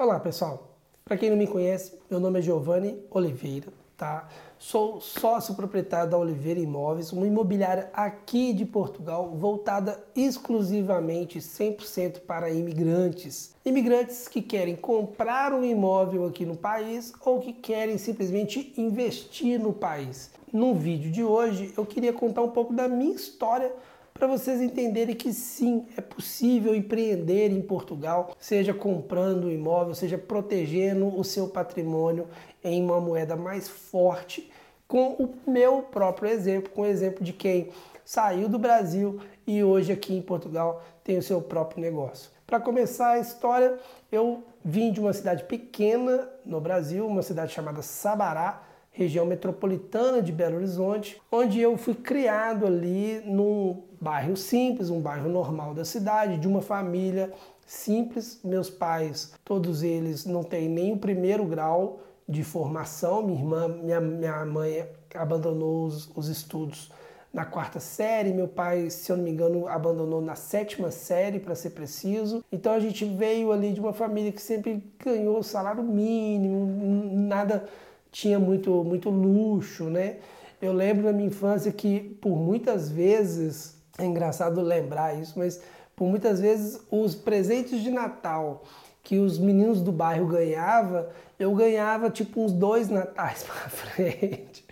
Olá pessoal, para quem não me conhece, meu nome é Giovanni Oliveira, tá? Sou sócio proprietário da Oliveira Imóveis, uma imobiliária aqui de Portugal voltada exclusivamente 100% para imigrantes. Imigrantes que querem comprar um imóvel aqui no país ou que querem simplesmente investir no país. No vídeo de hoje eu queria contar um pouco da minha história para vocês entenderem que sim, é possível empreender em Portugal, seja comprando um imóvel, seja protegendo o seu patrimônio em uma moeda mais forte, com o meu próprio exemplo, com o exemplo de quem saiu do Brasil e hoje aqui em Portugal tem o seu próprio negócio. Para começar a história, eu vim de uma cidade pequena no Brasil, uma cidade chamada Sabará, região metropolitana de Belo Horizonte, onde eu fui criado ali num bairro simples, um bairro normal da cidade, de uma família simples. Meus pais, todos eles não têm nem o primeiro grau de formação. Minha irmã, minha, minha mãe abandonou os, os estudos na quarta série, meu pai, se eu não me engano, abandonou na sétima série, para ser preciso. Então a gente veio ali de uma família que sempre ganhou salário mínimo, nada tinha muito, muito luxo, né? Eu lembro na minha infância que por muitas vezes, é engraçado lembrar isso, mas por muitas vezes os presentes de Natal que os meninos do bairro ganhavam, eu ganhava tipo uns dois natais para frente.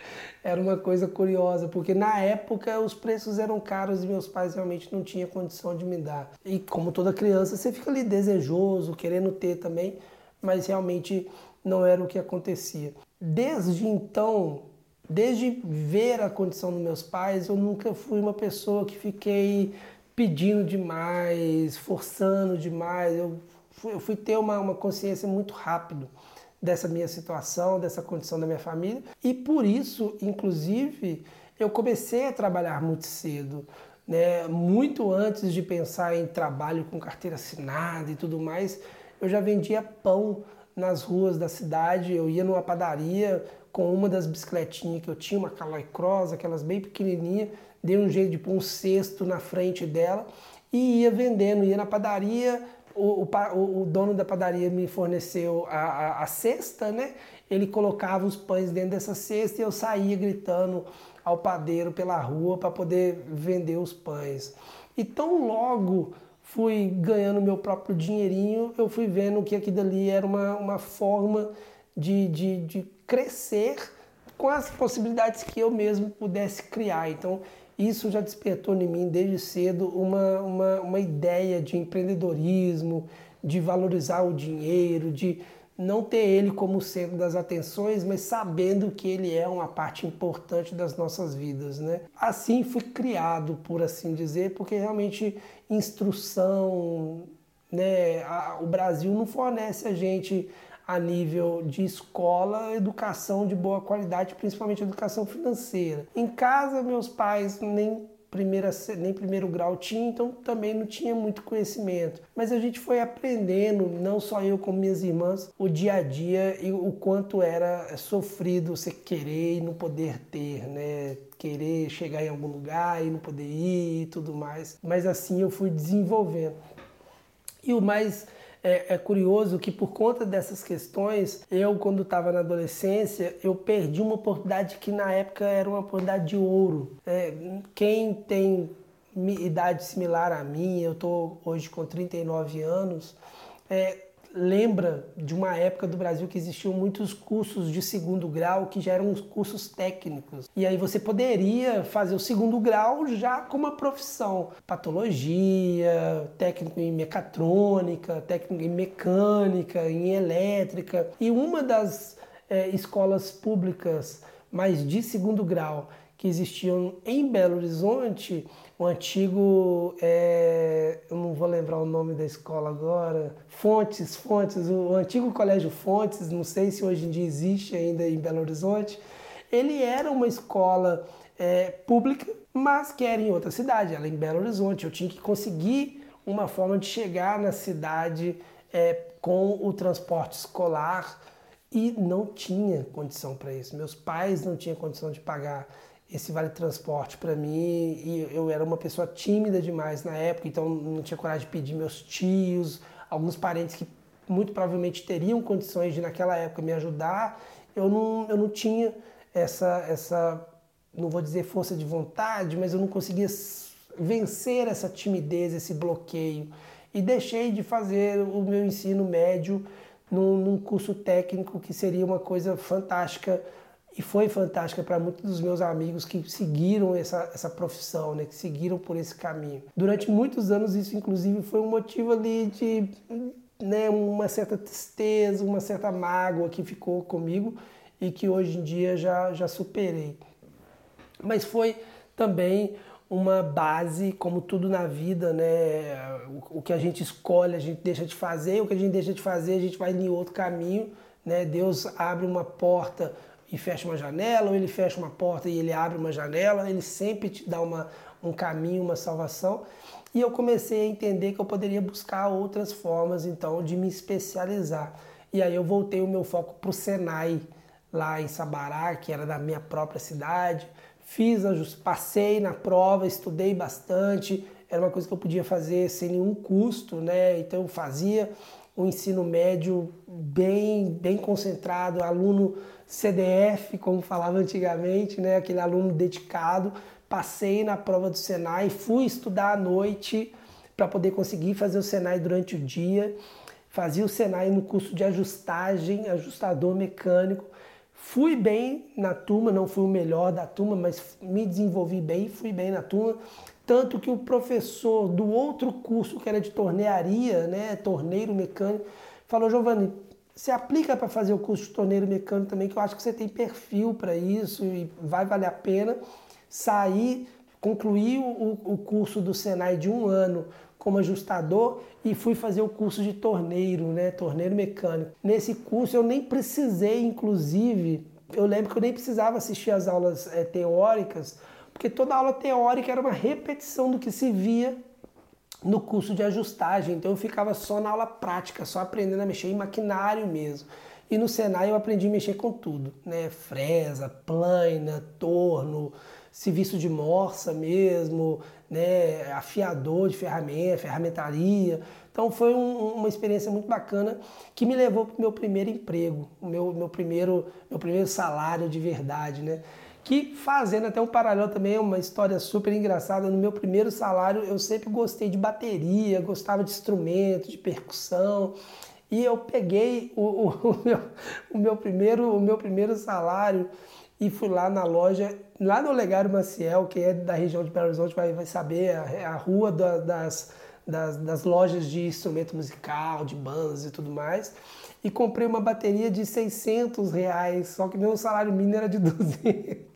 Era uma coisa curiosa, porque na época os preços eram caros e meus pais realmente não tinham condição de me dar. E como toda criança, você fica ali desejoso, querendo ter também, mas realmente não era o que acontecia. Desde então, desde ver a condição dos meus pais, eu nunca fui uma pessoa que fiquei pedindo demais, forçando demais. Eu fui, eu fui ter uma, uma consciência muito rápido dessa minha situação, dessa condição da minha família, e por isso, inclusive, eu comecei a trabalhar muito cedo. Né? Muito antes de pensar em trabalho com carteira assinada e tudo mais, eu já vendia pão nas ruas da cidade, eu ia numa padaria com uma das bicicletinhas que eu tinha, uma Caloi Cross, aquelas bem pequenininha, dei um jeito de pôr um cesto na frente dela e ia vendendo, ia na padaria, o, o, o dono da padaria me forneceu a, a, a, cesta, né? Ele colocava os pães dentro dessa cesta e eu saía gritando ao padeiro pela rua para poder vender os pães. E tão logo fui ganhando meu próprio dinheirinho, eu fui vendo que aquilo ali era uma, uma forma de, de, de crescer com as possibilidades que eu mesmo pudesse criar. Então, isso já despertou em mim desde cedo uma, uma, uma ideia de empreendedorismo, de valorizar o dinheiro, de não ter ele como centro das atenções, mas sabendo que ele é uma parte importante das nossas vidas, né? Assim fui criado, por assim dizer, porque realmente instrução, né? o Brasil não fornece a gente a nível de escola, educação de boa qualidade, principalmente educação financeira. Em casa, meus pais nem primeira, nem primeiro grau tinha, então também não tinha muito conhecimento. Mas a gente foi aprendendo, não só eu como minhas irmãs, o dia a dia e o quanto era sofrido você querer e não poder ter, né? Querer chegar em algum lugar e não poder ir e tudo mais. Mas assim eu fui desenvolvendo. E o mais é, é, curioso que por conta dessas questões, eu quando estava na adolescência, eu perdi uma oportunidade que na época era uma oportunidade de ouro. É, quem tem idade similar à minha, eu estou hoje com 39 anos, é, lembra de uma época do Brasil que existiam muitos cursos de segundo grau que já eram os cursos técnicos. E aí você poderia fazer o segundo grau já com uma profissão, patologia, técnico em mecatrônica, técnico em mecânica, em elétrica. E uma das é, escolas públicas mais de segundo grau que existiam em Belo Horizonte, o antigo, é, eu não vou lembrar o nome da escola agora, Fontes, Fontes, o antigo Colégio Fontes, não sei se hoje em dia existe ainda em Belo Horizonte, ele era uma escola é, pública, mas que era em outra cidade, ela em Belo Horizonte. Eu tinha que conseguir uma forma de chegar na cidade é, com o transporte escolar e não tinha condição para isso. Meus pais não tinham condição de pagar esse vale transporte para mim e eu era uma pessoa tímida demais na época, então não tinha coragem de pedir meus tios, alguns parentes que muito provavelmente teriam condições de naquela época me ajudar, eu não, eu não tinha essa, essa, não vou dizer força de vontade, mas eu não conseguia vencer essa timidez, esse bloqueio. E deixei de fazer o meu ensino médio num, num curso técnico que seria uma coisa fantástica e foi fantástica para muitos dos meus amigos que seguiram essa, essa profissão, né, que seguiram por esse caminho. Durante muitos anos isso inclusive foi um motivo ali de né, uma certa tristeza, uma certa mágoa que ficou comigo e que hoje em dia já, já superei. Mas foi também uma base, como tudo na vida, né? O, o, que a gente escolhe, a gente deixa de fazer, o que a gente deixa de fazer, a gente vai em outro caminho, né? Deus abre uma porta e fecha uma janela, ou ele fecha uma porta e ele abre uma janela, ele sempre te dá uma, um caminho, uma salvação. E eu comecei a entender que eu poderia buscar outras formas, então, de me especializar. E aí eu voltei o meu foco para o Senai, lá em Sabará, que era da minha própria cidade. Fiz, passei na prova, estudei bastante, era uma coisa que eu podia fazer sem nenhum custo, né? Então eu fazia o ensino médio bem, bem concentrado, aluno CDF, como falava antigamente, né? aquele aluno dedicado. Passei na prova do Senai, fui estudar à noite para poder conseguir fazer o Senai durante o dia. Fazia o Senai no curso de ajustagem, ajustador mecânico. Fui bem na turma, não fui o melhor da turma, mas me desenvolvi bem, fui bem na turma. Tanto que o professor do outro curso, que era de tornearia, né, torneiro mecânico, falou: Giovanni, se aplica para fazer o curso de torneiro mecânico também, que eu acho que você tem perfil para isso e vai valer a pena sair, concluir o, o curso do Senai de um ano como ajustador e fui fazer o curso de torneiro, né, torneiro mecânico. Nesse curso eu nem precisei, inclusive, eu lembro que eu nem precisava assistir as aulas é, teóricas, porque toda aula teórica era uma repetição do que se via no curso de ajustagem, então eu ficava só na aula prática, só aprendendo a mexer em maquinário mesmo. E no Senai eu aprendi a mexer com tudo, né? Fresa, plana, torno, serviço de morsa mesmo, né? afiador de ferramenta, ferramentaria. Então foi um, uma experiência muito bacana que me levou para o meu primeiro emprego, o meu, meu, primeiro, meu primeiro salário de verdade, né? Que fazendo até um paralelo também, é uma história super engraçada. No meu primeiro salário, eu sempre gostei de bateria, gostava de instrumento, de percussão. E eu peguei o, o, o, meu, o, meu, primeiro, o meu primeiro salário e fui lá na loja, lá no Olegário Maciel, que é da região de Belo Horizonte, vai, vai saber, a, a rua da, das, das, das lojas de instrumento musical, de bandas e tudo mais e comprei uma bateria de 600 reais, só que meu salário mínimo era de 200.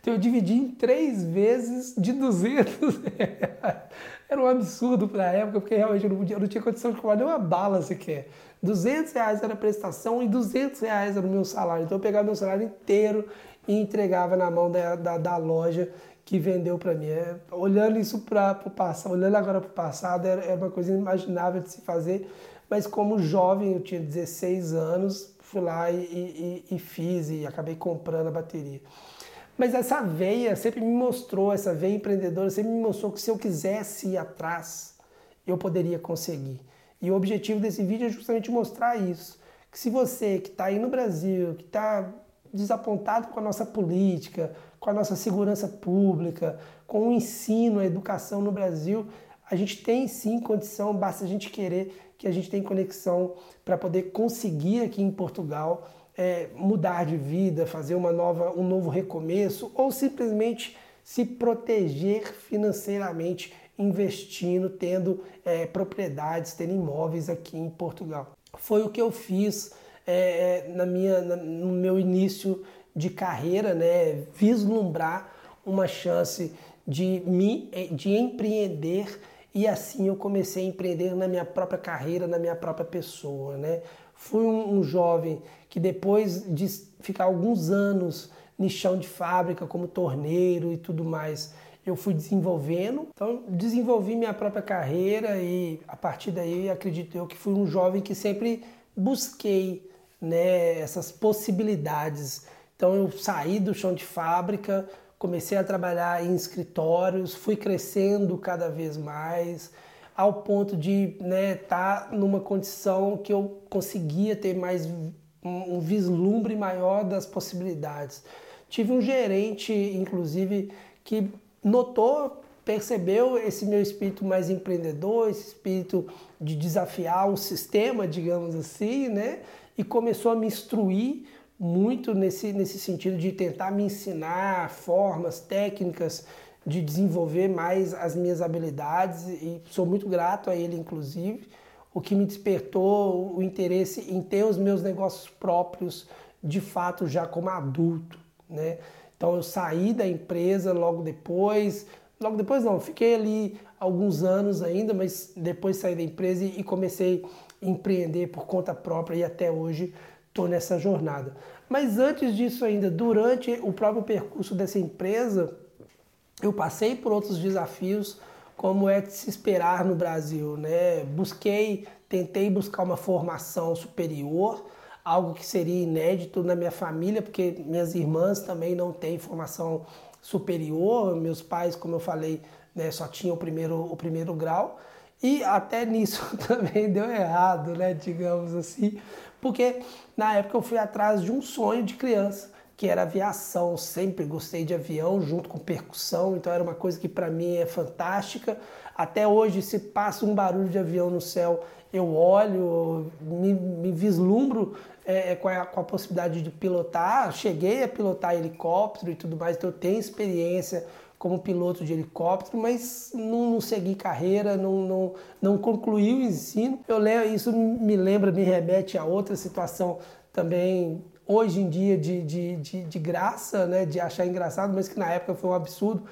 Então eu dividi em três vezes de 200 reais. Era um absurdo para a época, porque realmente eu não, eu não tinha condição de comprar nem uma bala sequer. 200 reais era a prestação e 200 reais era o meu salário. Então eu pegava meu salário inteiro e entregava na mão da, da, da loja que vendeu para mim. É, olhando isso para o passado, olhando agora para o passado, era, era uma coisa inimaginável de se fazer. Mas como jovem, eu tinha 16 anos, fui lá e, e, e fiz e acabei comprando a bateria. Mas essa veia sempre me mostrou, essa veia empreendedora sempre me mostrou que se eu quisesse ir atrás, eu poderia conseguir. E o objetivo desse vídeo é justamente mostrar isso. Que se você que está aí no Brasil, que está desapontado com a nossa política, com a nossa segurança pública, com o ensino, a educação no Brasil, a gente tem sim condição, basta a gente querer que a gente tem conexão para poder conseguir aqui em Portugal é, mudar de vida, fazer uma nova, um novo recomeço ou simplesmente se proteger financeiramente investindo, tendo é, propriedades, tendo imóveis aqui em Portugal. Foi o que eu fiz é, é na minha, na, no meu início de carreira, né? vislumbrar uma chance de, me, de empreender e assim eu comecei a empreender na minha própria carreira, na minha própria pessoa. Né? Fui um, um jovem que depois de ficar alguns anos no chão de fábrica como torneiro e tudo mais, eu fui desenvolvendo. Então, desenvolvi minha própria carreira e a partir daí acredito eu que fui um jovem que sempre busquei né, essas possibilidades. Então, eu saí do chão de fábrica, comecei a trabalhar em escritórios, fui crescendo cada vez mais ao ponto de estar né, tá numa condição que eu conseguia ter mais um, um vislumbre maior das possibilidades. Tive um gerente, inclusive, que notou, percebeu esse meu espírito mais empreendedor, esse espírito de desafiar o sistema, digamos assim, né? E começou a me instruir muito nesse, nesse sentido de tentar me ensinar formas, técnicas de desenvolver mais as minhas habilidades e sou muito grato a ele, inclusive, o que me despertou o interesse em ter os meus negócios próprios de fato já como adulto, né? Então eu saí da empresa logo depois, logo depois não, fiquei ali alguns anos ainda, mas depois saí da empresa e comecei a empreender por conta própria e até hoje estou nessa jornada. Mas antes disso ainda, durante o próprio percurso dessa empresa, eu passei por outros desafios, como é de se esperar no Brasil, né? Busquei, tentei buscar uma formação superior, algo que seria inédito na minha família, porque minhas irmãs também não têm formação superior, meus pais, como eu falei, né, só tinham o primeiro, o primeiro grau. E até nisso também deu errado, né, digamos assim, porque na época eu fui atrás de um sonho de criança, que era aviação. Sempre gostei de avião junto com percussão, então era uma coisa que para mim é fantástica. Até hoje, se passa um barulho de avião no céu, eu olho, me, me vislumbro é, é, com, a, com, a, possibilidade de pilotar. Cheguei a pilotar helicóptero e tudo mais, então eu tenho experiência como piloto de helicóptero, mas não, não segui carreira, não, não, não concluí o ensino. Eu leio, isso me lembra, me remete a outra situação também hoje em dia de, de, de, de graça, né, de achar engraçado, mas que na época foi um absurdo,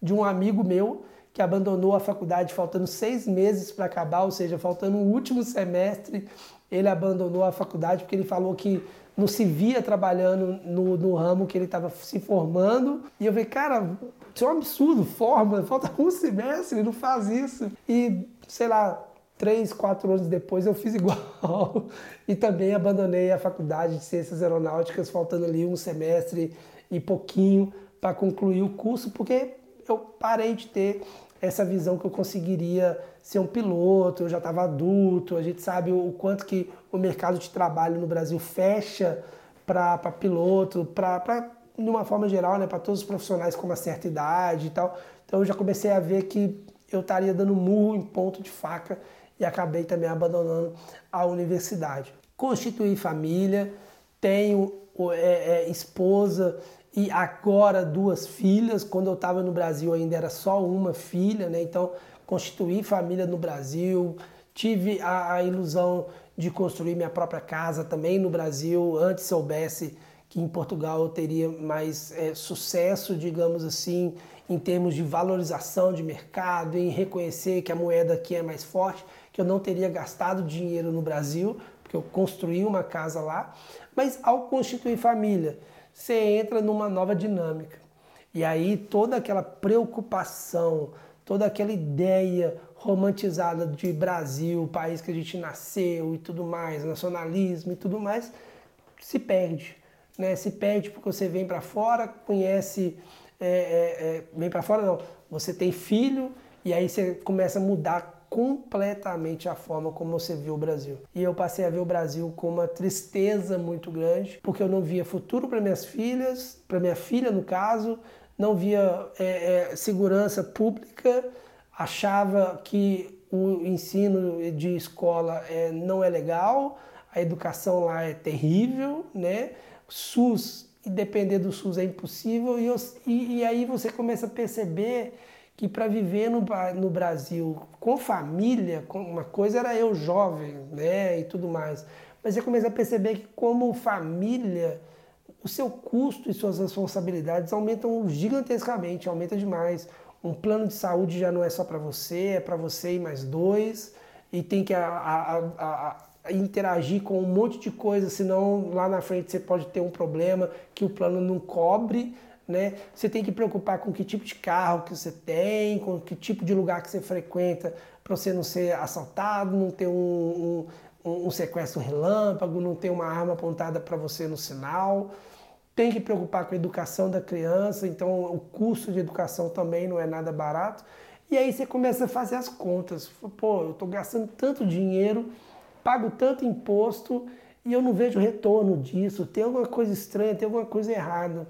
de um amigo meu que abandonou a faculdade faltando seis meses para acabar, ou seja, faltando o último semestre, ele abandonou a faculdade porque ele falou que não se via trabalhando no, no ramo que ele estava se formando. E eu falei, cara, isso é um absurdo, forma, falta um semestre, não faz isso. E, sei lá, três, quatro anos depois eu fiz igual. e também abandonei a faculdade de Ciências Aeronáuticas, faltando ali um semestre e pouquinho para concluir o curso, porque eu parei de ter essa visão que eu conseguiria ser um piloto, eu já estava adulto, a gente sabe o quanto que o mercado de trabalho no Brasil fecha para piloto, para de uma forma geral, né, para todos os profissionais com uma certa idade e tal. Então eu já comecei a ver que eu estaria dando murro em ponto de faca e acabei também abandonando a universidade. Constituí família, tenho é, é, esposa e agora duas filhas. Quando eu estava no Brasil ainda era só uma filha, né? Então constituí família no Brasil, tive a, a ilusão de construir minha própria casa também no Brasil. Antes soubesse que em Portugal eu teria mais é, sucesso, digamos assim, em termos de valorização de mercado, em reconhecer que a moeda aqui é mais forte, que eu não teria gastado dinheiro no Brasil, porque eu construí uma casa lá. Mas ao constituir família, você entra numa nova dinâmica. E aí toda aquela preocupação, toda aquela ideia romantizada de Brasil, país que a gente nasceu e tudo mais, nacionalismo e tudo mais, se perde né? Se perde porque você vem para fora, conhece, é, é, é, vem para fora não, você tem filho e aí você começa a mudar completamente a forma como você viu o Brasil. E eu passei a ver o Brasil com uma tristeza muito grande, porque eu não via futuro para minhas filhas, para minha filha no caso, não via é, é, segurança pública, achava que o ensino de escola é, não é legal, a educação lá é terrível, né? SUS e depender do SUS é impossível, e, e, e aí você começa a perceber que para viver no, no Brasil com família, com, uma coisa era eu jovem né, e tudo mais, mas você começa a perceber que como família, o seu custo e suas responsabilidades aumentam gigantescamente, aumenta demais. Um plano de saúde já não é só para você, é para você e mais dois, e tem que a, a, a, interagir com um monte de coisa, senão lá na frente você pode ter um problema que o plano não cobre. Né? Você tem que preocupar com que tipo de carro que você tem, com que tipo de lugar que você frequenta, para você não ser assaltado, não ter um, um, um sequestro relâmpago, não ter uma arma apontada para você no sinal. Tem que preocupar com a educação da criança, então o custo de educação também não é nada barato. E aí você começa a fazer as contas. Pô, eu estou gastando tanto dinheiro, pago tanto imposto e eu não vejo retorno disso. Tem alguma coisa estranha, tem alguma coisa errada.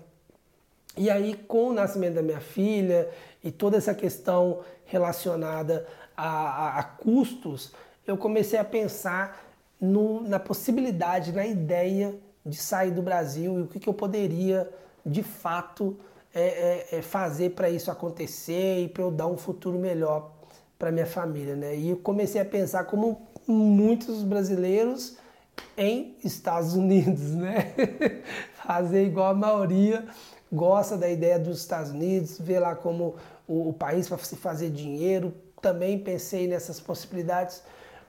E aí, com o nascimento da minha filha e toda essa questão relacionada a, a, a custos, eu comecei a pensar no, na possibilidade, na ideia de sair do Brasil e o que, que eu poderia de fato é, é, é fazer para isso acontecer e para eu dar um futuro melhor para minha família, né? E eu comecei a pensar como muitos brasileiros em Estados Unidos, né? fazer igual a maioria gosta da ideia dos Estados Unidos, ver lá como o, o país para se fazer dinheiro. Também pensei nessas possibilidades,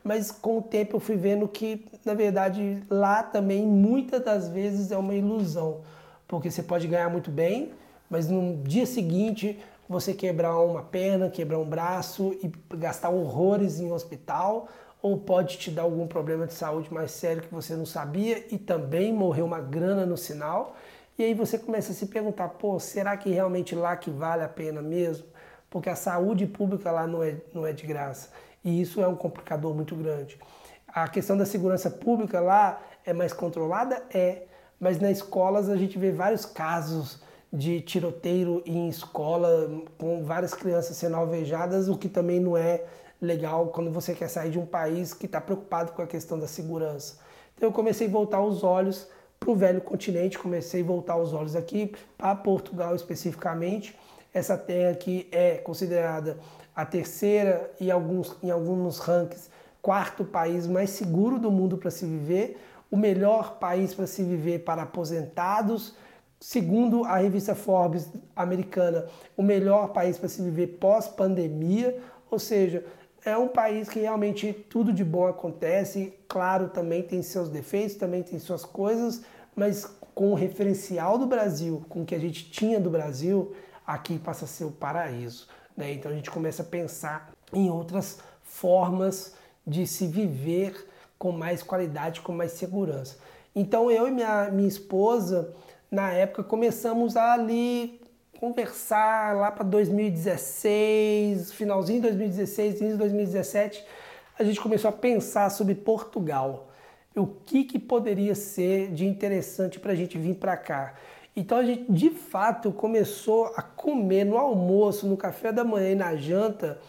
mas com o tempo eu fui vendo que, na verdade, lá também muitas das vezes é uma ilusão, porque você pode ganhar muito bem, mas no dia seguinte você quebrar uma perna, quebrar um braço e gastar horrores em hospital, ou pode te dar algum problema de saúde mais sério que você não sabia e também morrer uma grana no sinal. E aí você começa a se perguntar, pô, será que realmente lá que vale a pena mesmo? Porque a saúde pública lá não é, não é de graça. E isso é um complicador muito grande. A questão da segurança pública lá é mais controlada? É. Mas nas escolas a gente vê vários casos de tiroteio em escola, com várias crianças sendo alvejadas, o que também não é legal quando você quer sair de um país que está preocupado com a questão da segurança. Então eu comecei a voltar os olhos para o velho continente, comecei a voltar os olhos aqui para Portugal especificamente. Essa terra que é considerada a terceira e alguns, em alguns rankings quarto país mais seguro do mundo para se viver, o melhor país para se viver para aposentados, segundo a revista Forbes americana, o melhor país para se viver pós-pandemia, ou seja, é um país que realmente tudo de bom acontece. Claro, também tem seus defeitos, também tem suas coisas, mas com o referencial do Brasil, com o que a gente tinha do Brasil, aqui passa a ser o paraíso. Né? Então a gente começa a pensar em outras formas de se viver com mais qualidade, com mais segurança. Então eu e minha, minha esposa, na época, começamos a ali conversar lá para 2016, finalzinho de 2016, início de 2017, a gente começou a pensar sobre Portugal. O que, que poderia ser de interessante para a gente vir para cá. Então a gente de fato começou a comer no almoço, no café da manhã e na janta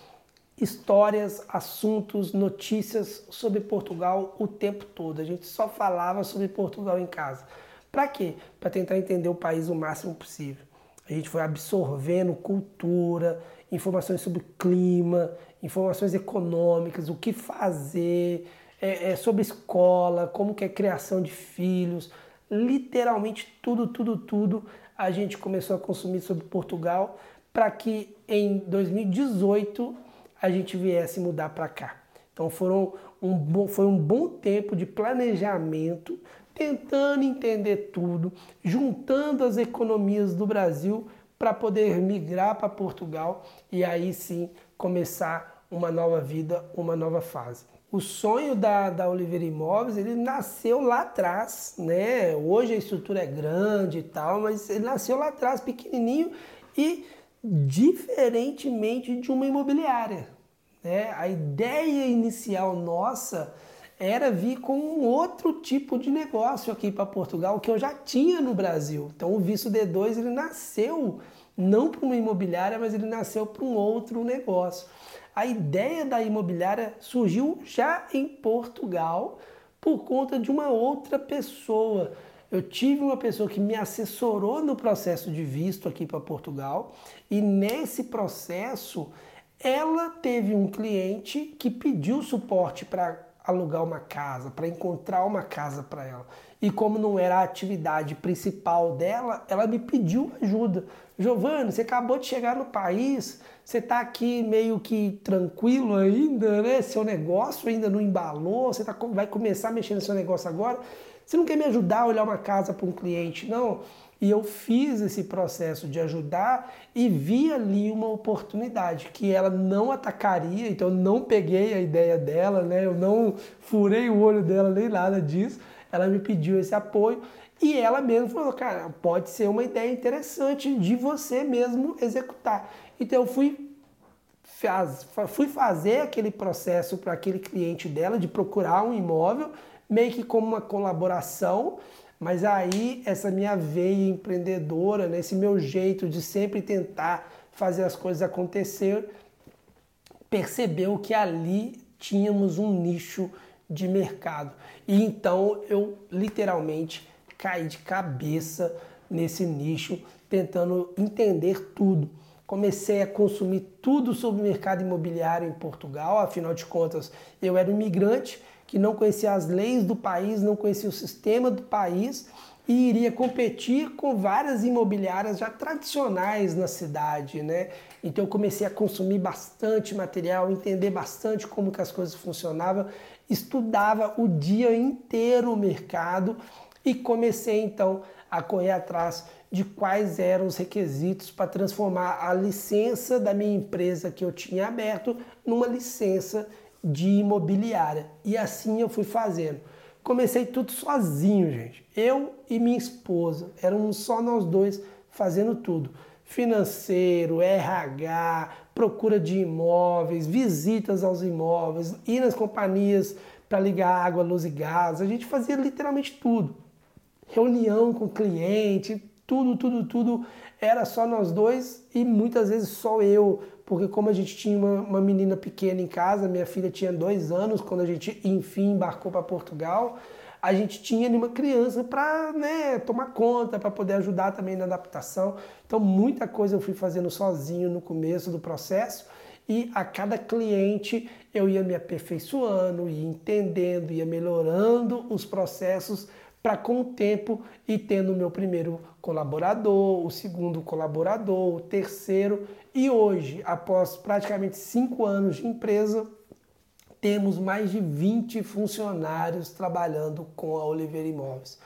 histórias, assuntos, notícias sobre Portugal o tempo todo. A gente só falava sobre Portugal em casa. Para quê? Para tentar entender o país o máximo possível. A gente foi absorvendo cultura, informações sobre clima, informações econômicas, o que fazer, é, é, sobre escola, como que é criação de filhos, literalmente tudo, tudo, tudo a gente começou a consumir sobre Portugal para que em 2018 a gente viesse mudar para cá. Então foram um bom, foi um bom tempo de planejamento tentando entender tudo, juntando as economias do Brasil para poder migrar para Portugal e aí sim começar uma nova vida, uma nova fase. O sonho da, da Oliveira Imóveis, ele nasceu lá atrás, né? Hoje a estrutura é grande e tal, mas ele nasceu lá atrás, pequenininho e diferentemente de uma imobiliária. Né? A ideia inicial nossa era vir com um outro tipo de negócio aqui para Portugal que eu já tinha no Brasil. Então o Visto D2 ele nasceu não para uma imobiliária, mas ele nasceu para um outro negócio. A ideia da imobiliária surgiu já em Portugal por conta de uma outra pessoa. Eu tive uma pessoa que me assessorou no processo de visto aqui para Portugal e nesse processo ela teve um cliente que pediu suporte para alugar uma casa, para encontrar uma casa para ela. E como não era a atividade principal dela, ela me pediu ajuda. Giovanni, você acabou de chegar no país, você está aqui meio que tranquilo ainda, né? Seu negócio ainda não embalou, você tá, vai começar a mexer no seu negócio agora. Você não quer me ajudar a olhar uma casa para um cliente, não? E eu fiz esse processo de ajudar e vi ali uma oportunidade que ela não atacaria, então eu não peguei a ideia dela, né? Eu não furei o olho dela nem nada disso. Ela me pediu esse apoio e ela mesma falou, cara, pode ser uma ideia interessante de você mesmo executar. Então eu fui faz, fui fazer aquele processo para aquele cliente dela de procurar um imóvel, meio que como uma colaboração, mas aí essa minha veia empreendedora, né, esse meu jeito de sempre tentar fazer as coisas acontecer, percebeu que ali tínhamos um nicho de mercado. E então eu literalmente caí de cabeça nesse nicho, tentando entender tudo. Comecei a consumir tudo sobre o mercado imobiliário em Portugal, afinal de contas, eu era um imigrante que não conhecia as leis do país, não conhecia o sistema do país e iria competir com várias imobiliárias já tradicionais na cidade, né? Então eu comecei a consumir bastante material, entender bastante como que as coisas funcionavam, estudava o dia inteiro o mercado e comecei então a correr atrás de quais eram os requisitos para transformar a licença da minha empresa que eu tinha aberto numa licença de imobiliária. E assim eu fui fazendo. Comecei tudo sozinho, gente. Eu e minha esposa. Éramos só nós dois fazendo tudo. Financeiro, RH, procura de imóveis, visitas aos imóveis, ir nas companhias para ligar água, luz e gás. A gente fazia literalmente tudo. Reunião com cliente, tudo, tudo, tudo. Era só nós dois e muitas vezes só eu porque como a gente tinha uma, uma, menina pequena em casa, minha filha tinha dois anos quando a gente enfim embarcou para Portugal, a gente tinha uma criança para né, tomar conta, para poder ajudar também na adaptação. Então muita coisa eu fui fazendo sozinho no começo do processo e a cada cliente eu ia me aperfeiçoando, ia entendendo, ia melhorando os processos para com o tempo e tendo o meu primeiro colaborador, o segundo colaborador, o terceiro e hoje, após praticamente cinco anos de empresa, temos mais de 20 funcionários trabalhando com a Oliveira Imóveis.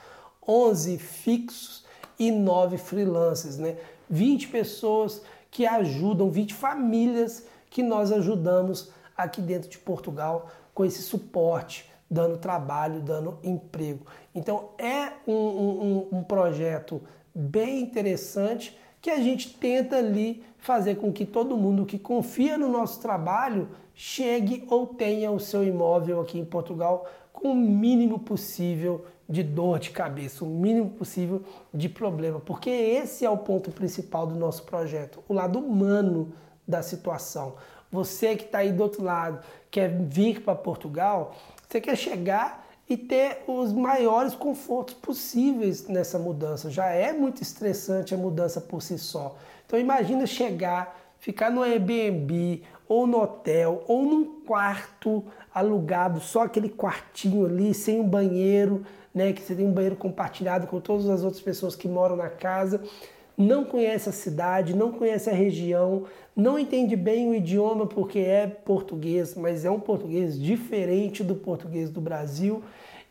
11 fixos e 9 freelancers, né? 20 pessoas que ajudam, 20 famílias que nós ajudamos aqui dentro de Portugal com esse suporte dando trabalho, dando emprego. Então é um, um, um projeto bem interessante que a gente tenta ali fazer com que todo mundo que confia no nosso trabalho chegue ou tenha o seu imóvel aqui em Portugal com o mínimo possível de dor de cabeça, o mínimo possível de problema, porque esse é o ponto principal do nosso projeto, o lado humano da situação. Você que está aí do outro lado, quer vir para Portugal, você quer chegar e ter os maiores confortos possíveis nessa mudança. Já é muito estressante a mudança por si só. Então imagina chegar, ficar no Airbnb ou no hotel ou num quarto alugado, só aquele quartinho ali, sem um banheiro, né, que você tem um banheiro compartilhado com todas as outras pessoas que moram na casa não conhece a cidade, não conhece a região, não entende bem o idioma porque é português, mas é um português diferente do português do Brasil,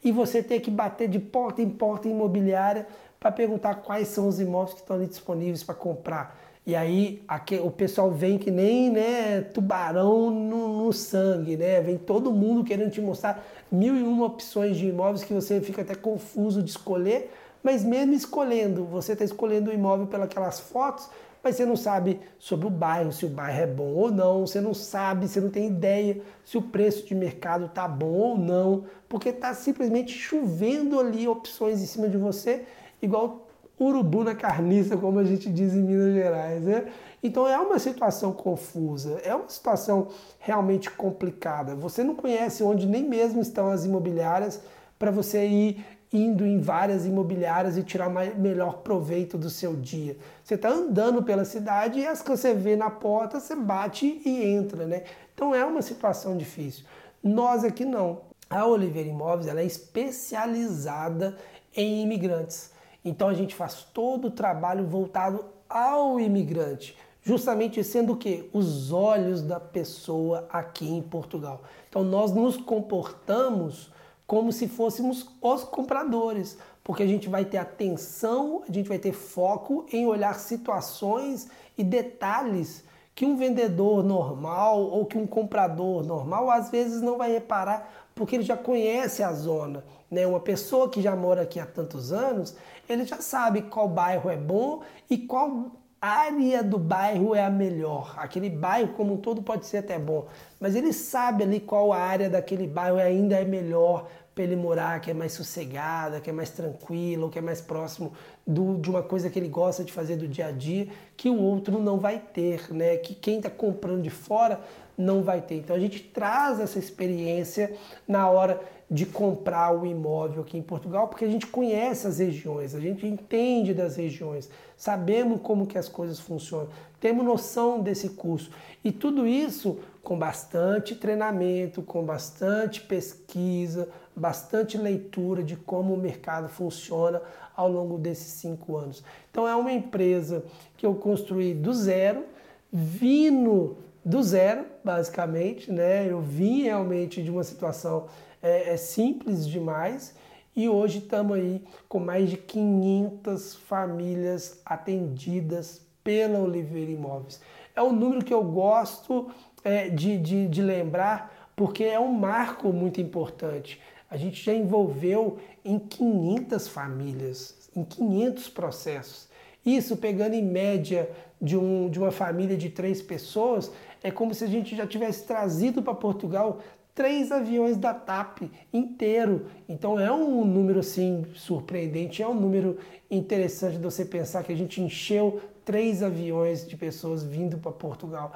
e você ter que bater de porta em porta imobiliária para perguntar quais são os imóveis que estão ali disponíveis para comprar. E aí aqui, o pessoal vem que nem né, tubarão no, no, sangue, né? Vem todo mundo querendo te mostrar mil e uma opções de imóveis que você fica até confuso de escolher, mas mesmo escolhendo, você está escolhendo o imóvel pelas fotos, mas você não sabe sobre o bairro, se o bairro é bom ou não, você não sabe, você não tem ideia se o preço de mercado está bom ou não, porque está simplesmente chovendo ali opções em cima de você, igual urubu na carniça, como a gente diz em Minas Gerais. Né? Então é uma situação confusa, é uma situação realmente complicada. Você não conhece onde nem mesmo estão as imobiliárias para você ir indo em várias imobiliárias e tirar melhor proveito do seu dia. Você está andando pela cidade e as que você vê na porta, você bate e entra, né? Então é uma situação difícil. Nós aqui não. A Oliveira Imóveis ela é especializada em imigrantes. Então a gente faz todo o trabalho voltado ao imigrante, justamente sendo o que? Os olhos da pessoa aqui em Portugal. Então nós nos comportamos como se fôssemos os compradores, porque a gente vai ter atenção, a gente vai ter foco em olhar situações e detalhes que um vendedor normal ou que um comprador normal às vezes não vai reparar porque ele já conhece a zona. Né? Uma pessoa que já mora aqui há tantos anos, ele já sabe qual bairro é bom e qual área do bairro é a melhor. Aquele bairro como um todo pode ser até bom, mas ele sabe ali qual área daquele bairro ainda é melhor para ele morar, que é mais sossegada, que é mais tranquilo, que é mais próximo do, de uma coisa que ele gosta de fazer do dia a dia, que o outro não vai ter, né? Que quem está comprando de fora não vai ter. Então a gente traz essa experiência na hora de comprar o imóvel aqui em Portugal, porque a gente conhece as regiões, a gente entende das regiões, sabemos como que as coisas funcionam, temos noção desse curso. E tudo isso com bastante treinamento, com bastante pesquisa, bastante leitura de como o mercado funciona ao longo desses cinco anos. Então é uma empresa que eu construí do zero, vindo do zero, basicamente, né? Eu vim realmente de uma situação é, é simples demais e hoje estamos aí com mais de 500 famílias atendidas pela Oliveira Imóveis. É um número que eu gosto é, de, de, de lembrar porque é um marco muito importante. A gente já envolveu em 500 famílias, em 500 processos. Isso pegando em média de, um, de uma família de três pessoas, é como se a gente já tivesse trazido para Portugal três aviões da TAP inteiro. Então é um número assim surpreendente, é um número interessante de você pensar que a gente encheu três aviões de pessoas vindo para Portugal.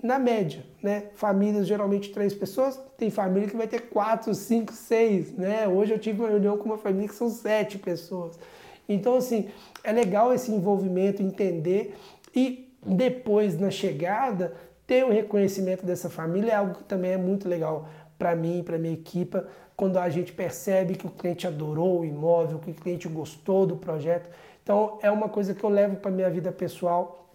Na média, né? Famílias geralmente três pessoas, tem família que vai ter quatro, cinco, seis, né? Hoje eu tive uma reunião com uma família que são sete pessoas. Então, assim, é legal esse envolvimento, entender e depois na chegada ter o reconhecimento dessa família é algo que também é muito legal para mim, para minha equipa, quando a gente percebe que o cliente adorou o imóvel, que o cliente gostou do projeto. Então é uma coisa que eu levo para minha vida pessoal,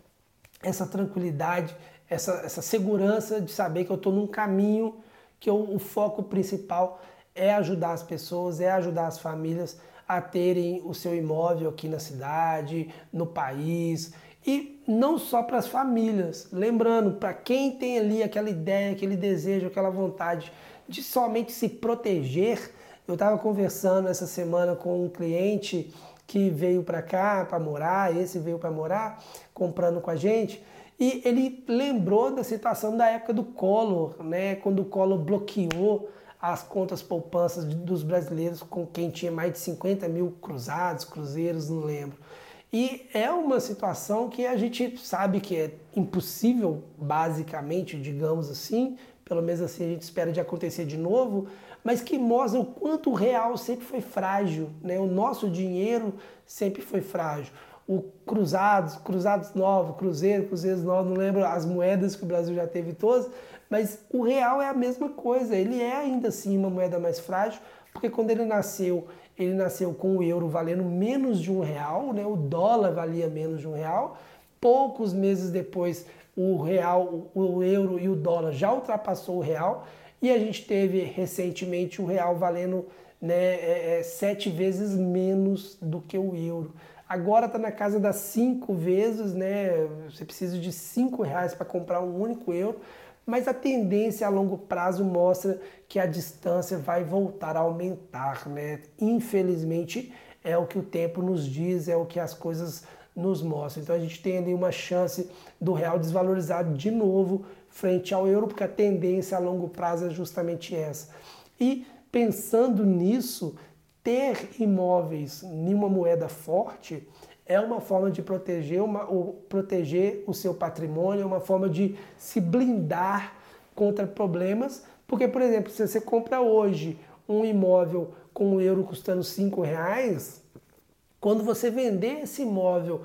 essa tranquilidade, essa, essa segurança de saber que eu estou num caminho que eu, o foco principal é ajudar as pessoas, é ajudar as famílias a terem o seu imóvel aqui na cidade, no país e não só para as famílias, lembrando, para quem tem ali aquela ideia, aquele desejo, aquela vontade de somente se proteger. Eu estava conversando essa semana com um cliente que veio para cá para morar, esse veio para morar, comprando com a gente, e ele lembrou da situação da época do Collor, né, quando o Collor bloqueou as contas poupanças dos brasileiros com quem tinha mais de 50 mil cruzados, cruzeiros, não lembro. E é uma situação que a gente sabe que é impossível, basicamente, digamos assim, pelo menos assim a gente espera de acontecer de novo, mas que mostra o quanto o real sempre foi frágil, né? O nosso dinheiro sempre foi frágil. O cruzados, cruzados novos, cruzeiro, cruzeiros novos, não lembro as moedas que o Brasil já teve todas, mas o real é a mesma coisa, ele é ainda assim uma moeda mais frágil, porque quando ele nasceu ele nasceu com o euro valendo menos de um real, né? o dólar valia menos de um real. Poucos meses depois, o real, o euro e o dólar já ultrapassou o real e a gente teve recentemente o real valendo né, é, é, sete vezes menos do que o euro. Agora está na casa das cinco vezes, né? Você precisa de cinco reais para comprar um único euro mas a tendência a longo prazo mostra que a distância vai voltar a aumentar, né? Infelizmente é o que o tempo nos diz, é o que as coisas nos mostram. Então a gente tem ali uma chance do real desvalorizar de novo frente ao euro, porque a tendência a longo prazo é justamente essa. E pensando nisso, ter imóveis em uma moeda forte é uma forma de proteger, uma, o, proteger o seu patrimônio, é uma forma de se blindar contra problemas. Porque, por exemplo, se você compra hoje um imóvel com um euro custando cinco reais, quando você vender esse imóvel,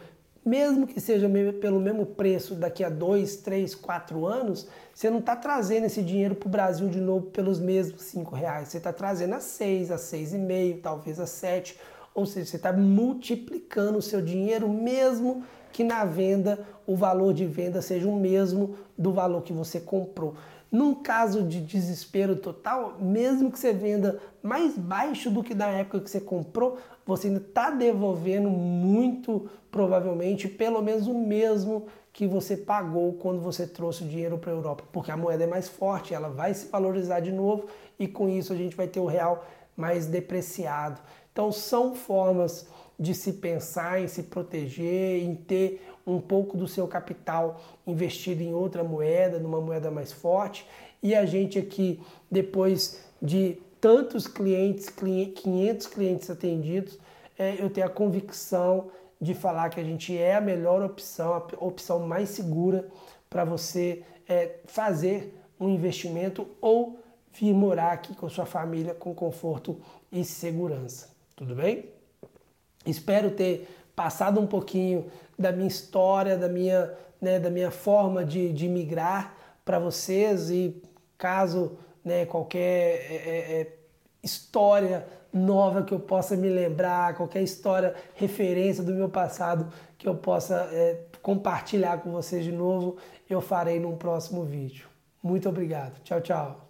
mesmo que seja pelo mesmo preço daqui a dois, três, quatro anos, você não está trazendo esse dinheiro para o Brasil de novo pelos mesmos cinco reais. Você está trazendo a seis, a seis e meio, talvez a sete ou seja, você está multiplicando o seu dinheiro, mesmo que na venda o valor de venda seja o mesmo do valor que você comprou. Num caso de desespero total, mesmo que você venda mais baixo do que na época que você comprou, você ainda está devolvendo muito provavelmente pelo menos o mesmo que você pagou quando você trouxe o dinheiro para a Europa, porque a moeda é mais forte, ela vai se valorizar de novo e com isso a gente vai ter o real mais depreciado. Então são formas de se pensar em se proteger, em ter um pouco do seu capital investido em outra moeda, numa moeda mais forte. E a gente aqui, depois de tantos clientes, 500 clientes atendidos, é, eu tenho a convicção de falar que a gente é a melhor opção, a opção mais segura para você é, fazer um investimento ou vir morar aqui com sua família com conforto e segurança. Tudo bem? Espero ter passado um pouquinho da minha história, da minha, né, da minha forma de, de migrar para vocês e caso né, qualquer é, é, é, história nova que eu possa me lembrar, qualquer história, referência do meu passado que eu possa é, compartilhar com vocês de novo, eu farei num próximo vídeo. Muito obrigado. Tchau, tchau.